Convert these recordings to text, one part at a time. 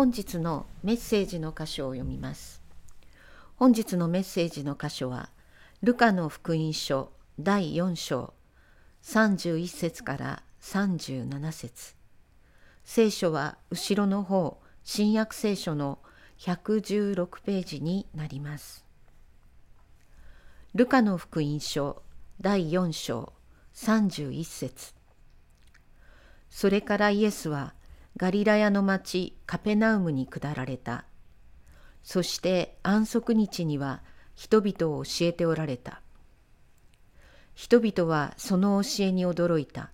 本日のメッセージの箇所を読みます。本日のメッセージの箇所はルカの福音書第4章31節から37節。聖書は後ろの方新約聖書の116ページになります。ルカの福音書第4章31節。それからイエスはガリラヤの町カペナウムに下られた。そして安息日には人々を教えておられた。人々はその教えに驚いた。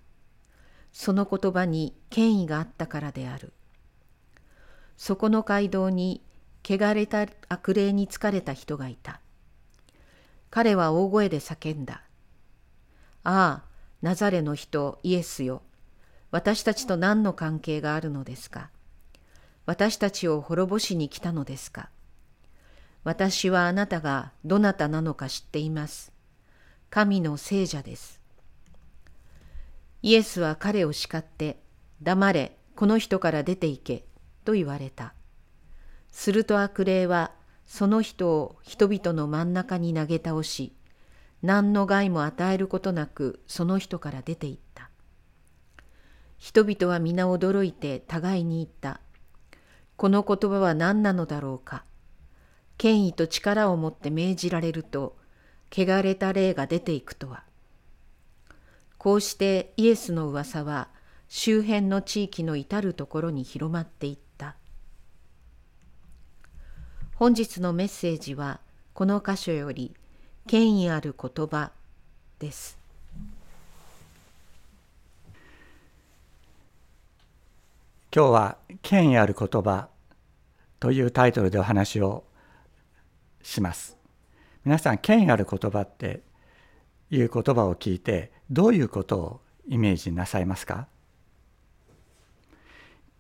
その言葉に権威があったからである。そこの街道に汚れた悪霊に疲れた人がいた。彼は大声で叫んだ。ああ、ナザレの人イエスよ。私たちと何の関係があるのですか？私たちを滅ぼしに来たのですか？私はあなたがどなたなのか知っています。神の聖者です。イエスは彼を叱って、黙れ、この人から出て行け、と言われた。すると悪霊は、その人を人々の真ん中に投げ倒し、何の害も与えることなくその人から出て行った。人々は皆驚いて互いに言った。この言葉は何なのだろうか。権威と力を持って命じられると、汚れた霊が出ていくとは。こうしてイエスの噂は周辺の地域の至るところに広まっていった。本日のメッセージはこの箇所より権威ある言葉です。今日は「権威ある言葉」というタイトルでお話をします。皆さん権威ある言葉っていう言葉を聞いてどういうことをイメージなさいますか？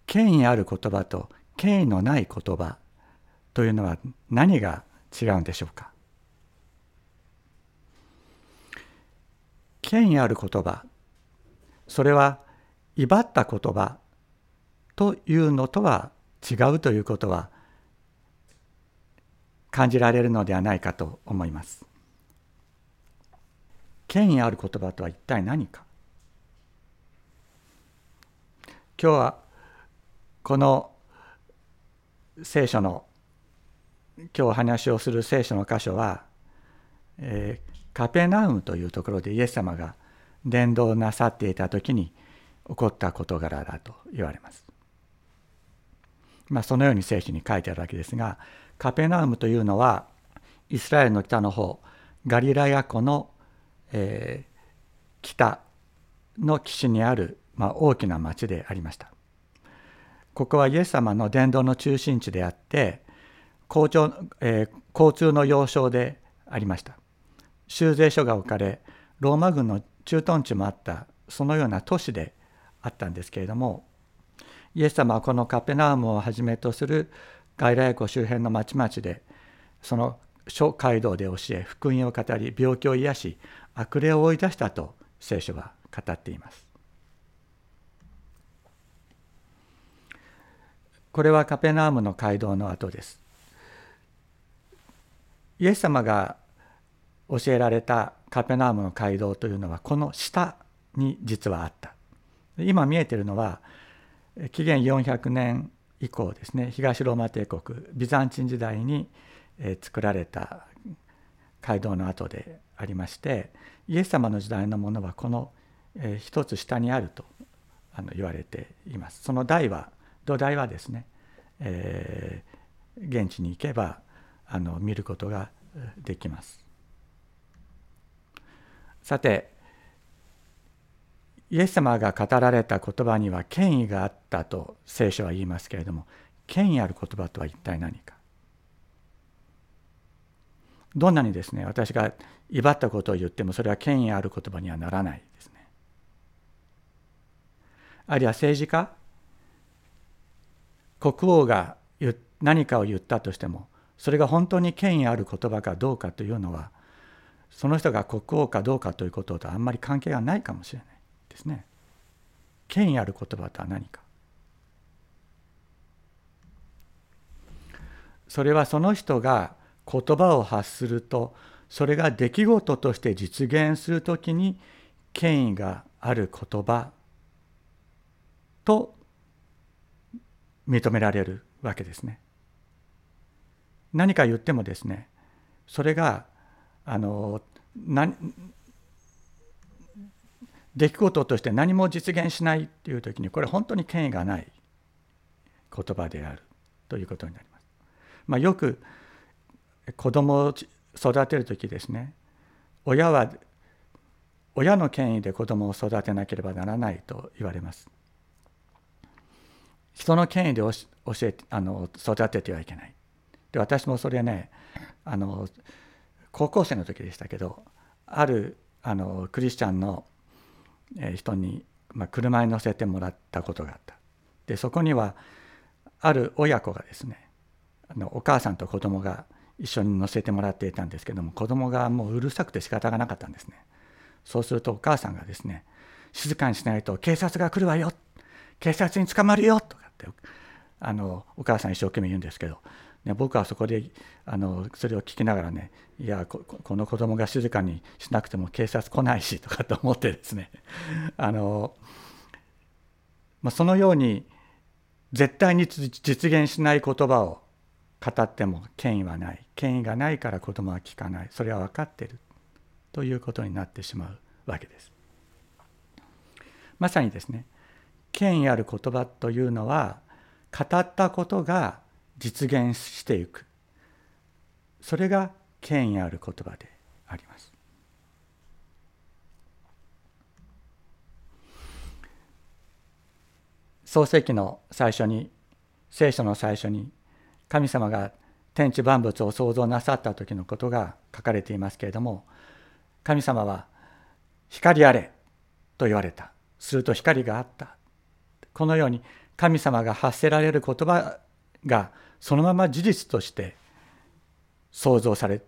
権威ある言葉と権威のない言葉というのは何が違うんでしょうか？権威ある言葉。それは威張った言葉というのとは違うということは感じられるのではないかと思います。権威ある言葉とは一体何か？今日はこの聖書の今日お話をする聖書の箇所は、えー、カペナウムというところでイエス様が伝道なさっていた時に起こった事柄だと言われます。まあ、そのように聖書に書いてあるわけですがカペナウムというのはイスラエルの北の方ガリラヤ湖の、えー、北の岸にある、まあ、大きな町でありました。ここはイエス様の伝道の中心地であって交通,、えー、交通の要衝でありました。修税所が置かれローマ軍の駐屯地もあったそのような都市であったんですけれどもイエス様はこのカペナームをはじめとする外来湖周辺の町々でその諸街道で教え福音を語り病気を癒し悪霊を追い出したと聖書は語っています。これはカペナームの街道の後です。イエス様が教えられたカペナームの街道というのはこの下に実はあった。今見えてるのは紀元400年以降ですね東ローマ帝国ビザンチン時代に作られた街道の跡でありましてイエス様の時代のものはこの一つ下にあると言われています。その台は土台はですね、えー、現地に行けばあの見ることができます。さてイエス様が語られた言葉には権威があったと聖書は言いますけれども権威ある言葉とは一体何か？どんなにですね私が威張ったことを言ってもそれは権威ある言葉にはならないですね。あるいは政治家？国王が何かを言ったとしてもそれが本当に権威ある言葉かどうかというのはその人が国王かどうかということとあんまり関係がないかもしれない。ですね権威ある言葉とは何かそれはその人が言葉を発するとそれが出来事として実現するときに権威がある言葉と認められるわけですね。何か言ってもですねそれがあの何出来事として何も実現しないっていう時にこれ本当に権威がない言葉であるということになります。まあ、よく子供を育てる時ですね親は親の権威で子供を育てなければならないと言われます。人の権威で教えあの育ててはいけない。で私もそれねあの高校生の時でしたけどあるあのクリスチャンの人に、まあ、車に乗せてもらったことがあった。でそこにはある親子がですねあのお母さんと子供が一緒に乗せてもらっていたんですけども子供がもううるさくて仕方がなかったんですね。そうするとお母さんがですね静かにしないと警察が来るわよ警察に捕まるよとかってあのお母さん一生懸命言うんですけど、ね、僕はそこであのそれを聞きながらねいやこの子供が静かにしなくても警察来ないしとかと思ってですね あの、まあ、そのように絶対に実現しない言葉を語っても権威はない権威がないから子供は聞かないそれは分かっているということになってしまうわけです。まさにですね権威ある言葉というのは語ったことが実現していく。それが権威ある言葉であります。創世記の最初に聖書の最初に神様が天地万物を創造なさった時のことが書かれていますけれども神様は「光あれ」と言われた。すると光があった。このように神様が発せられる言葉がそのまま事実として創造され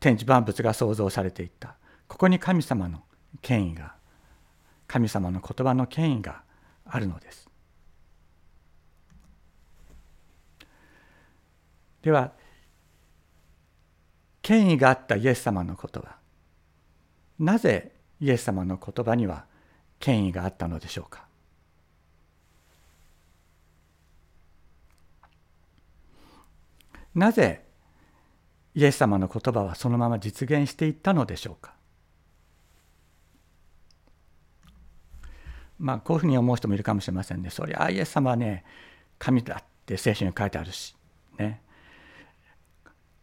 天地万物が創造されていった。ここに神様の権威が神様の言葉の権威があるのです。では権威があったイエス様の言葉なぜイエス様の言葉には権威があったのでしょうか？なぜイエス様の言葉はそのまま実現していったのでしょうか？まあこういうふうに思う人もいるかもしれませんね。そりゃイエス様はね神だって聖書に書いてあるしね。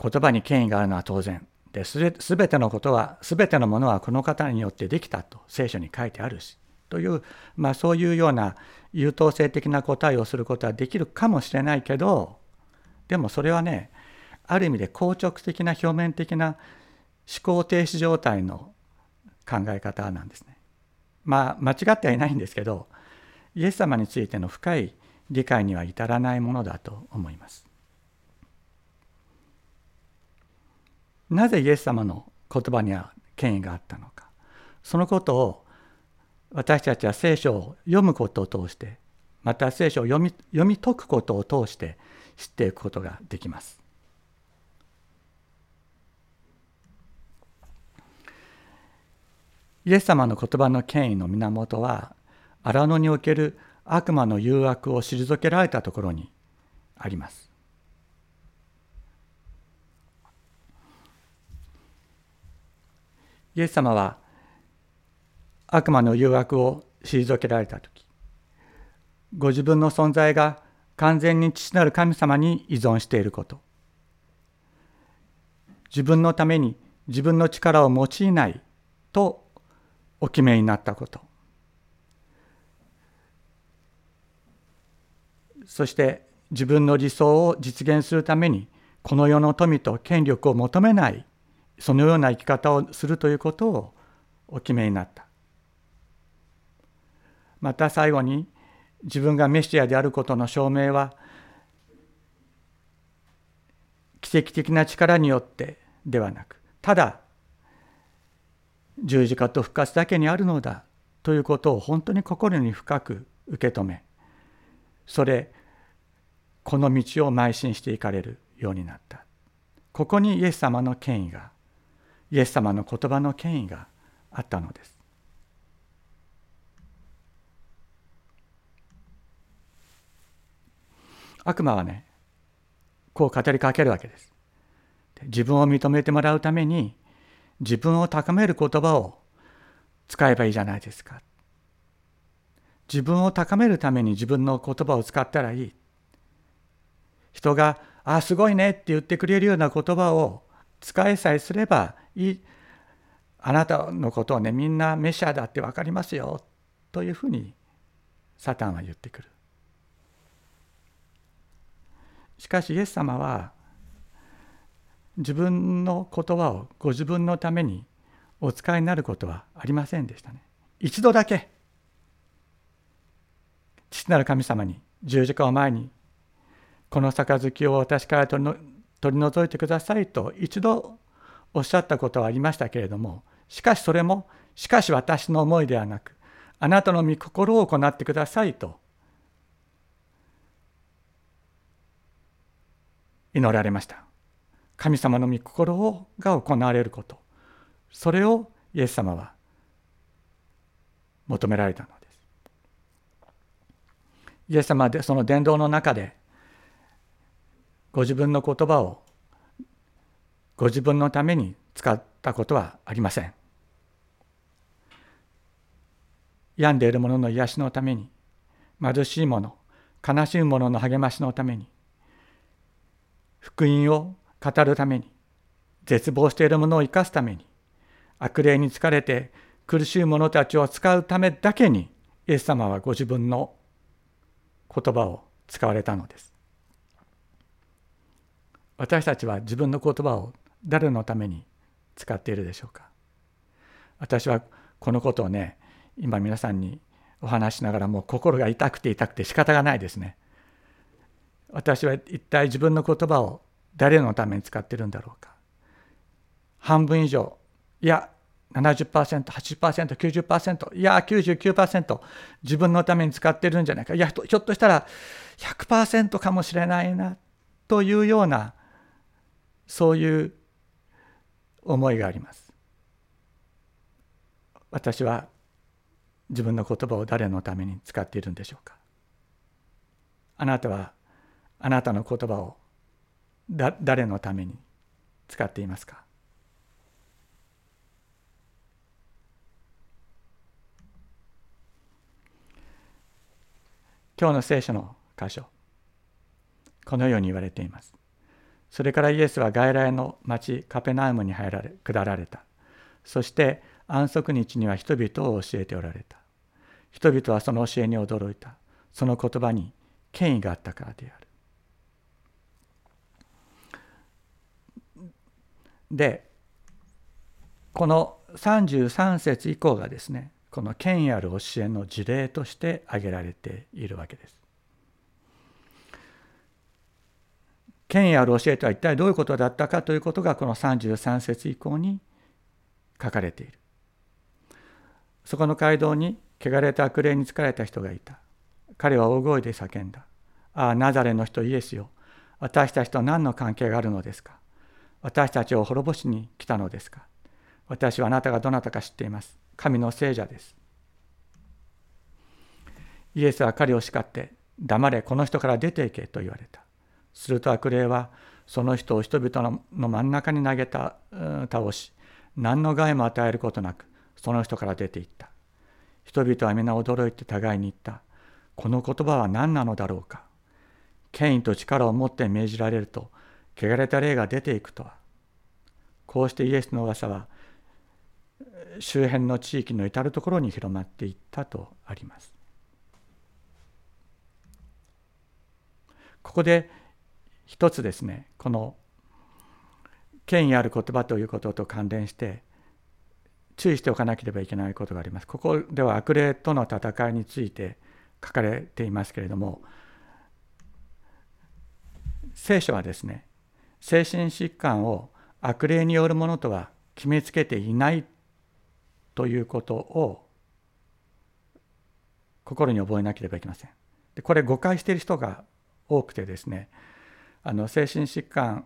言葉に権威があるのは当然。ですべてのことはすべてのものはこの方によってできたと聖書に書いてあるし。という、まあ、そういうような優等生的な答えをすることはできるかもしれないけどでもそれはねある意味で硬直的な表面的な思考停止状態の考え方なんですね。まあ間違ってはいないんですけどイエス様についての深い理解には至らないものだと思います。なぜイエス様の言葉には権威があったのかそのことを私たちは聖書を読むことを通してまた聖書を読み読み解くことを通して知っていくことができます。イエス様の言葉の権威の源は荒野における悪魔の誘惑を退けられたところにあります。イエス様は悪魔の誘惑を退けられた時ご自分の存在が完全に父なる神様に依存していること。自分のために自分の力を用いないとお決めになったこと。そして自分の理想を実現するためにこの世の富と権力を求めないそのような生き方をするということをお決めになった。また最後に自分がメシアであることの証明は奇跡的な力によってではなくただ十字架と復活だけにあるのだということを本当に心に深く受け止めそれこの道を邁進していかれるようになった。ここにイエス様の権威がイエス様の言葉の権威があったのです。悪魔はねこう語りかけるわけです。自分を認めてもらうために自分を高める言葉を使えばいいじゃないですか。自分を高めるために自分の言葉を使ったらいい。人が「あすごいね」って言ってくれるような言葉を使えさえすればいい。あなたのことをねみんなメシアだって分かりますよ。というふうにサタンは言ってくる。しかしイエス様は自分の言葉をご自分のためにお使いになることはありませんでしたね。一度だけ父なる神様に十字架を前にこの杯を私から取り除いてくださいと一度おっしゃったことはありましたけれどもしかしそれもしかし私の思いではなくあなたの御心を行ってくださいと祈られました。神様の御心をが行われること。それをイエス様は求められたのです。イエス様はその伝道の中でご自分の言葉をご自分のために使ったことはありません。病んでいる者の癒しのために貧しい者悲しい者の励ましのために福音を語るために絶望している者を生かすために悪霊に疲れて苦しい者たちを使うためだけにイエス様はご自分の言葉を使われたのです。私たちは自分の言葉を誰のために使っているでしょうか。私はこのことをね今皆さんにお話しながらもう心が痛くて痛くて仕方がないですね。私は一体自分の言葉を誰のために使ってるんだろうか。半分以上いや 70%80%90% いや99%自分のために使ってるんじゃないか。いやひょっとしたら100%かもしれないなというようなそういう思いがあります。私は自分の言葉を誰のために使っているんでしょうか。あなたはあなたの言葉をだ誰のために使っていますか？今日の聖書の箇所。このように言われています。それからイエスは外来の町カペナウムに入られ下られた。そして安息日には人々を教えておられた。人々はその教えに驚いた。その言葉に権威があったからである。でこの33節以降がですねこの権威ある教えの事例として挙げられているわけです。権威ある教えとは一体どういうことだったかということがこの33節以降に書かれている。そこの街道に汚れた悪霊に疲れた人がいた。彼は大声で叫んだ。ああ、ナザレの人イエスよ。私たちと何の関係があるのですか？私たちを滅ぼしに来たのですか？私はあなたがどなたか知っています。神の聖者です。イエスは彼を叱って、黙れ、この人から出ていけと言われた。すると悪霊は、その人を人々の真ん中に投げた、倒し、何の害も与えることなく、その人から出ていった。人々は皆驚いて互いに言った。この言葉は何なのだろうか。権威と力を持って命じられると、汚れた霊が出ていくとはこうしてイエスの噂は周辺の地域の至る所に広まっていったとあります。ここで一つですねこの権威ある言葉ということと関連して注意しておかなければいけないことがあります。ここでは悪霊との戦いについて書かれていますけれども聖書はですね精神疾患を悪霊によるものとは決めつけていないということを心に覚えなければいけません。でこれ誤解している人が多くてですねあの精神疾患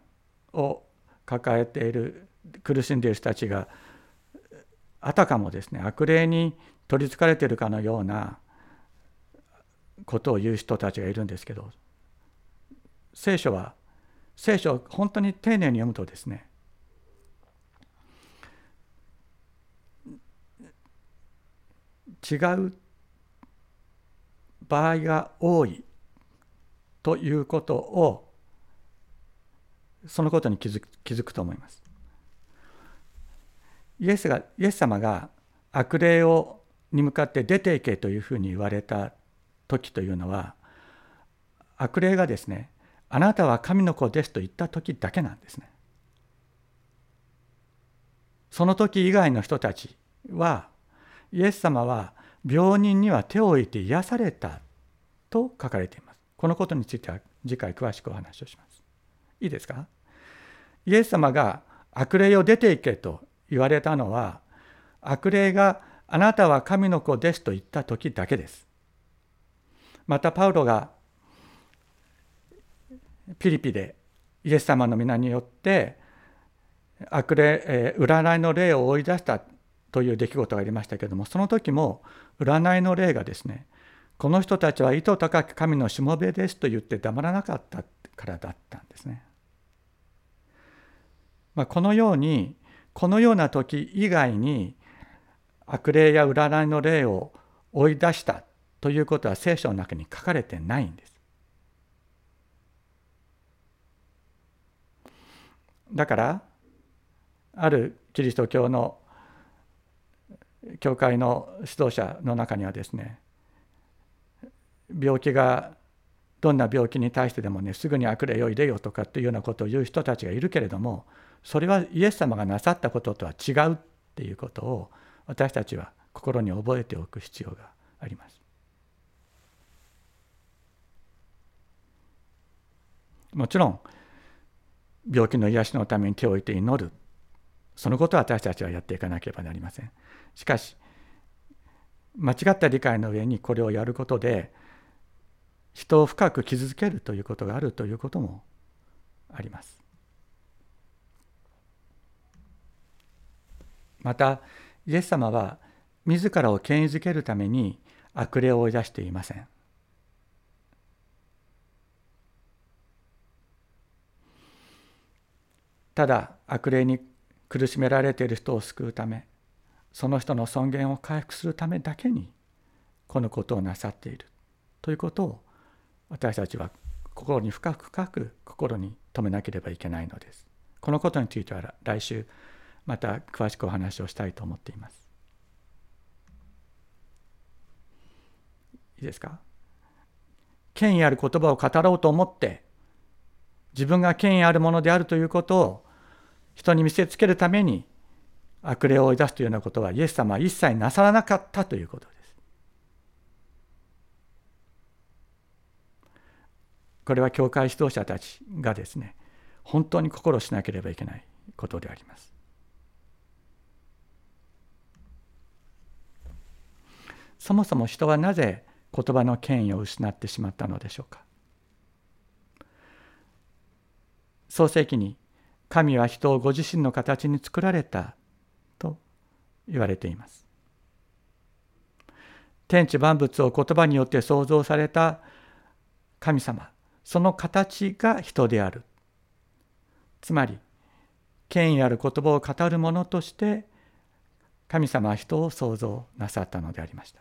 を抱えている苦しんでいる人たちがあたかもですね悪霊に取りつかれているかのようなことを言う人たちがいるんですけど聖書は聖書を本当に丁寧に読むとですね違う場合が多いということをそのことに気づく気づくと思います。イエスがイエス様が悪霊をに向かって出ていけというふうに言われた時というのは悪霊がですねあなたは神の子ですと言った時だけなんですね。その時以外の人たちはイエス様は病人には手を置いて癒されたと書かれています。このことについては次回詳しくお話をします。いいですか？イエス様が悪霊を出ていけと言われたのは悪霊があなたは神の子ですと言った時だけです。またパウロがピリピでイエス様の皆によって悪霊、え占いの霊を追い出したという出来事がありましたけれどもその時も占いの霊がですねこの人たちは意図高き神のしもべですと言って黙らなかったからだったんですね。まあ、このようにこのような時以外に悪霊や占いの霊を追い出したということは聖書の中に書かれてないんです。だからあるキリスト教の教会の指導者の中にはですね病気がどんな病気に対してでもねすぐに悪霊を入れよとかっていうようなことを言う人たちがいるけれどもそれはイエス様がなさったこととは違うっていうことを私たちは心に覚えておく必要があります。もちろん病気の癒しのために手を置いて祈るそのことは私たちはやっていかなければなりません。しかし間違った理解の上にこれをやることで人を深く傷つけるということがあるということもあります。またイエス様は自らを権威づけるために悪霊を追い出していません。ただ悪霊に苦しめられている人を救うためその人の尊厳を回復するためだけにこのことをなさっているということを私たちは心に深く深く心に留めなければいけないのです。このことについては来週また詳しくお話をしたいと思っています。いいですか？権威ある言葉を語ろうと思って自分が権威あるものであるということを人に見せつけるために悪霊を追い出すというようなことはイエス様は一切なさらなかったということです。これは教会指導者たちがですね本当に心しなければいけないことであります。そもそも人はなぜ言葉の権威を失ってしまったのでしょうか創世記に神は人をご自身の形に作られたと言われています。天地万物を言葉によって創造された神様その形が人であるつまり権威ある言葉を語る者として神様は人を創造なさったのでありました。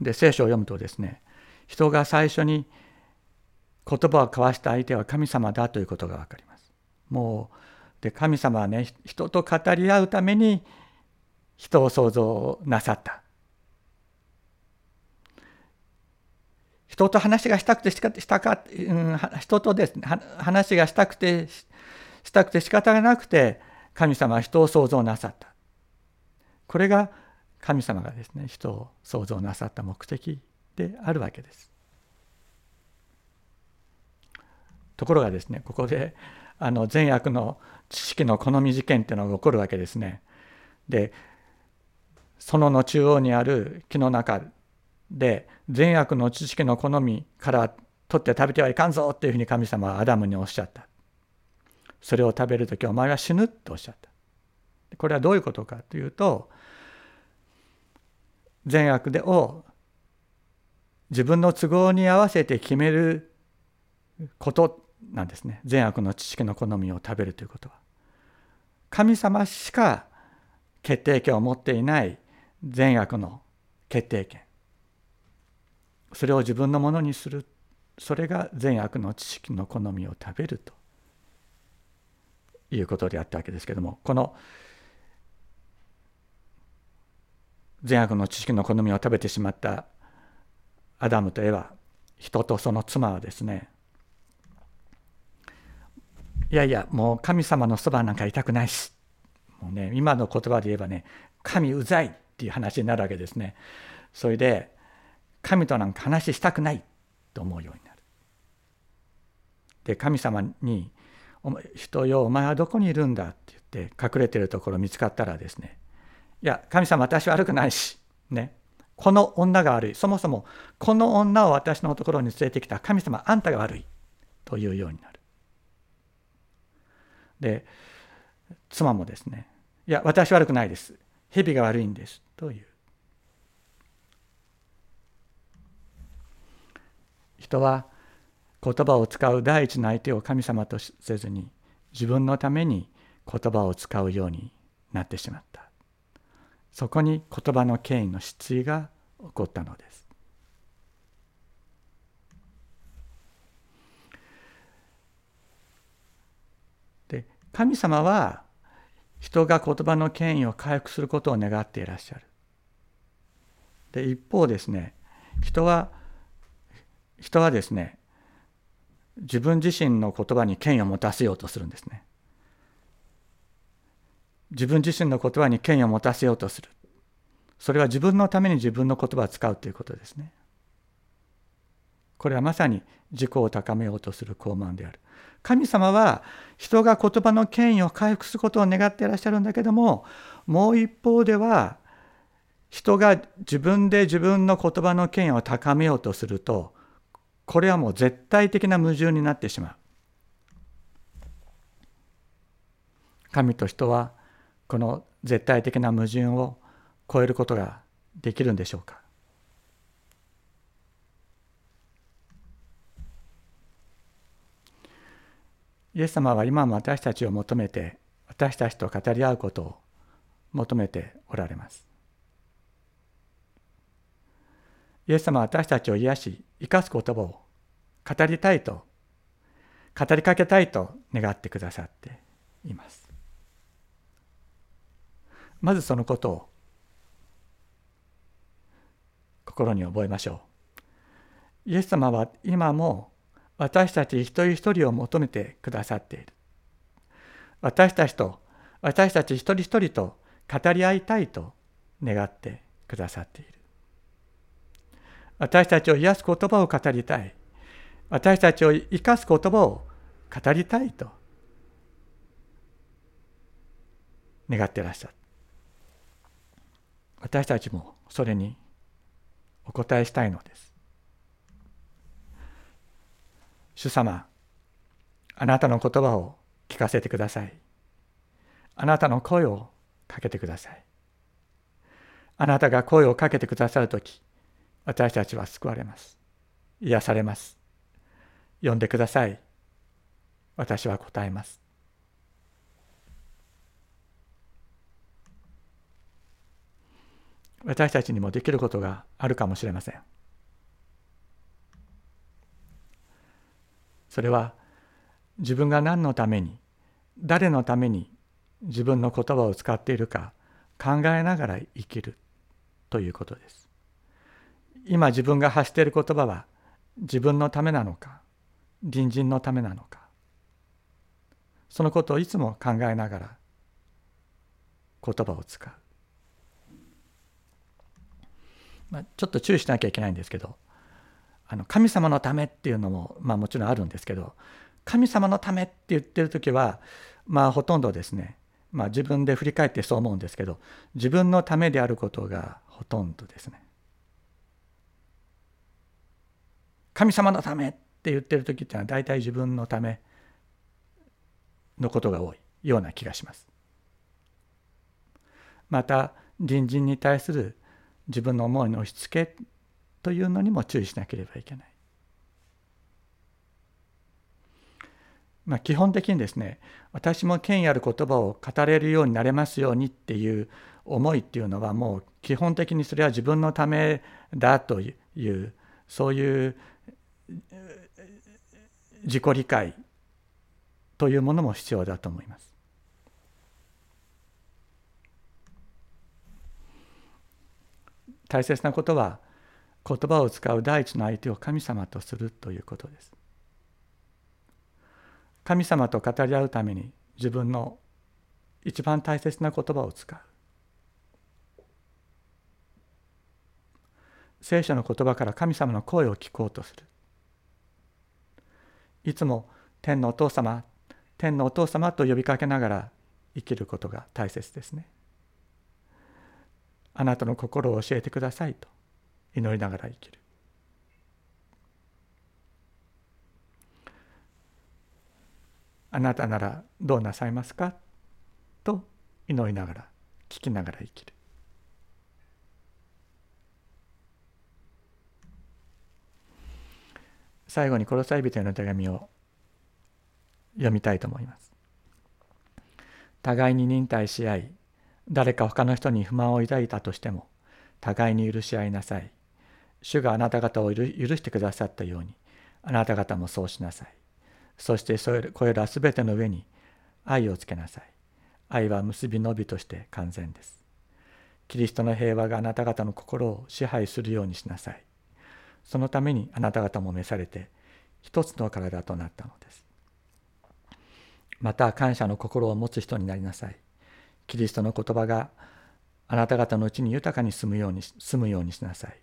で聖書を読むとですね人が最初に言葉を交わした相手は神様だということが分かります。もうで神様はね人と語り合うために人を創造なさった。人と話がしたくてしかしたか、うん、人とですね話がしたくてしたくて仕方がなくて神様は人を創造なさった。これが神様がですね人を創造なさった目的であるわけです。ところがですねここであの善悪の知識の好み事件っていうのが起こるわけですね。で園の中央にある木の中で善悪の知識の好みから取って食べてはいかんぞっていうふうに神様はアダムにおっしゃった。それを食べる時お前は死ぬとおっしゃった。これはどういうことかというと善悪でを自分の都合に合わせて決めることなんですね。善悪の知識の好みを食べるということは。神様しか決定権を持っていない善悪の決定権。それを自分のものにする。それが善悪の知識の好みを食べると。いうことであったわけですけども。この善悪の知識の好みを食べてしまったアダムとエヴァ。人とその妻はですねいやいやもう神様のそばなんかいたくないし。もうね今の言葉で言えばね神うざいっていう話になるわけですね。それで神となんか話したくないと思うようになる。で神様に「人よお前はどこにいるんだ」って言って隠れてるところ見つかったらですねいや神様私悪くないしね。この女が悪い。そもそもこの女を私のところに連れてきた神様あんたが悪い。というようになる。で妻もですねいや私悪くないです。蛇が悪いんですという。人は言葉を使う第一の相手を神様とせずに自分のために言葉を使うようになってしまった。そこに言葉の権威の失墜が起こったのですで神様は人が言葉の権威を回復することを願っていらっしゃるで一方ですね人は人はですね自分自身の言葉に権威を持たせようとするんですね。自分自身の言葉に権威を持たせようとする。それは自分のために自分の言葉を使うということですね。これはまさに自己を高めようとする傲慢である。神様は人が言葉の権威を回復することを願っていらっしゃるんだけどももう一方では人が自分で自分の言葉の権威を高めようとするとこれはもう絶対的な矛盾になってしまう。神と人はこの絶対的な矛盾を超えることができるんでしょうかイエス様は今も私たちを求めて私たちと語り合うことを求めておられます。イエス様は私たちを癒し生かす言葉を語りたいと語りかけたいと願ってくださっていますまずそのことを心に覚えましょうイエス様は今も私たち一人一人を求めてくださっている私たちと私たち一人一人と語り合いたいと願ってくださっている私たちを癒す言葉を語りたい。私たちを生かす言葉を語りたいと願ってらっしゃる。私たちもそれにお答えしたいのです。主様、あなたの言葉を聞かせてください。あなたの声をかけてください。あなたが声をかけてくださるとき、私たちは救われます。癒されます。呼んでください。私は答えます。私たちにもできることがあるかもしれません。それは自分が何のために誰のために自分の言葉を使っているか考えながら生きるということです。今自分が発している言葉は自分のためなのか隣人のためなのかそのことをいつも考えながら言葉を使う、まあ、ちょっと注意しなきゃいけないんですけどあの神様のためっていうのも、まあ、もちろんあるんですけど神様のためって言ってる時はまあほとんどですね、まあ、自分で振り返ってそう思うんですけど自分のためであることがほとんどですね。神様のためって言ってる時っていうのは大体自分のためのことが多いような気がします。また隣人に対する自分の思いの押し付けというのにも注意しなければいけない。まあ、基本的にですね私も権威ある言葉を語れるようになれますようにっていう思いっていうのはもう基本的にそれは自分のためだというそういう自己理解というものも必要だと思います。大切なことは言葉を使う第一の相手を神様とするということです。神様と語り合うために自分の一番大切な言葉を使う。聖書の言葉から神様の声を聞こうとする。いつも天のお父様、天のお父様と呼びかけながら生きることが大切ですね。あなたの心を教えてくださいと祈りながら生きる。あなたならどうなさいますか？と祈りながら聞きながら生きる。最後に殺され人への手紙を読みたいと思います。互いに忍耐し合い、誰か他の人に不満を抱いたとしても、互いに許し合いなさい。主があなた方を許してくださったように、あなた方もそうしなさい。そしてそれこれらすべての上に愛をつけなさい。愛は結びのびとして完全です。キリストの平和があなた方の心を支配するようにしなさい。そのためにあなた方も召されて一つの体となったのです。また感謝の心を持つ人になりなさい。キリストの言葉があなた方のうちに豊かに住むように住むようにしなさい。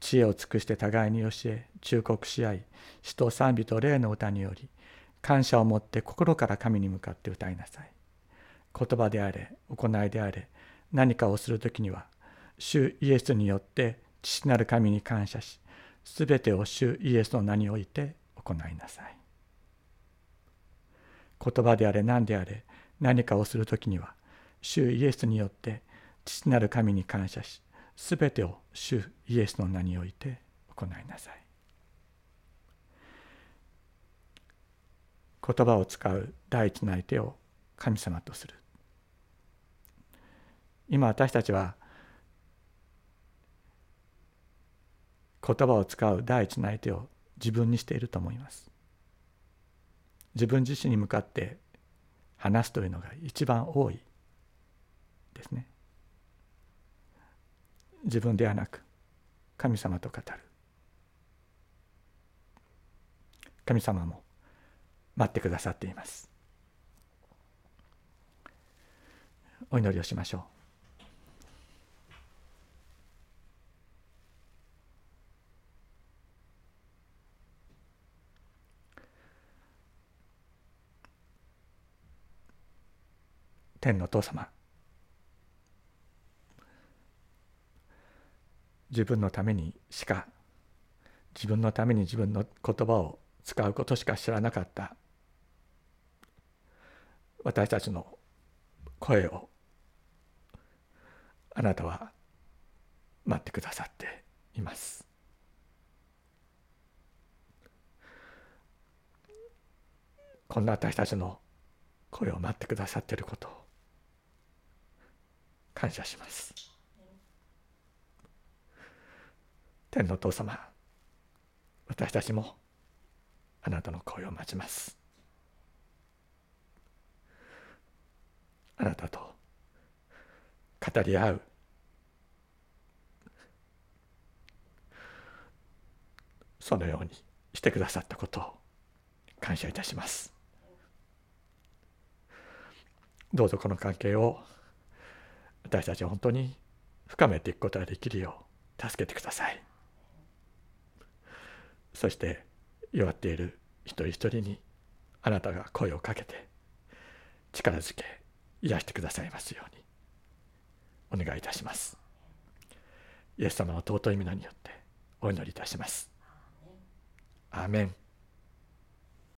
知恵を尽くして互いに教え、忠告し合い、死と賛美と霊の歌により、感謝を持って心から神に向かって歌いなさい。言葉であれ、行いであれ、何かをするときには、主イエスによって父なる神に感謝し、すべてを主イエスの名において行いなさい。言葉であれ何であれ何かをするときには主イエスによって父なる神に感謝しすべてを主イエスの名において行いなさい。言葉を使う第一の相手を神様とする。今私たちは言葉を使う第一の相手を自分にしていると思います。自分自身に向かって話すというのが一番多いですね。自分ではなく神様と語る。神様も待ってくださっています。お祈りをしましょう。天のお父様自分のためにしか自分のために自分の言葉を使うことしか知らなかった私たちの声をあなたは待ってくださっています。こんな私たちの声を待ってくださっていることを感謝します天のお父様私たちもあなたの声を待ちます。あなたと語り合う。そのようにしてくださったことを感謝いたします。どうぞこの関係を私たちは本当に深めていくことができるよう助けてください。そして弱っている一人一人にあなたが声をかけて力づけ癒してくださいますように。お願いいたします。イエス様の尊い皆によってお祈りいたします。アーメン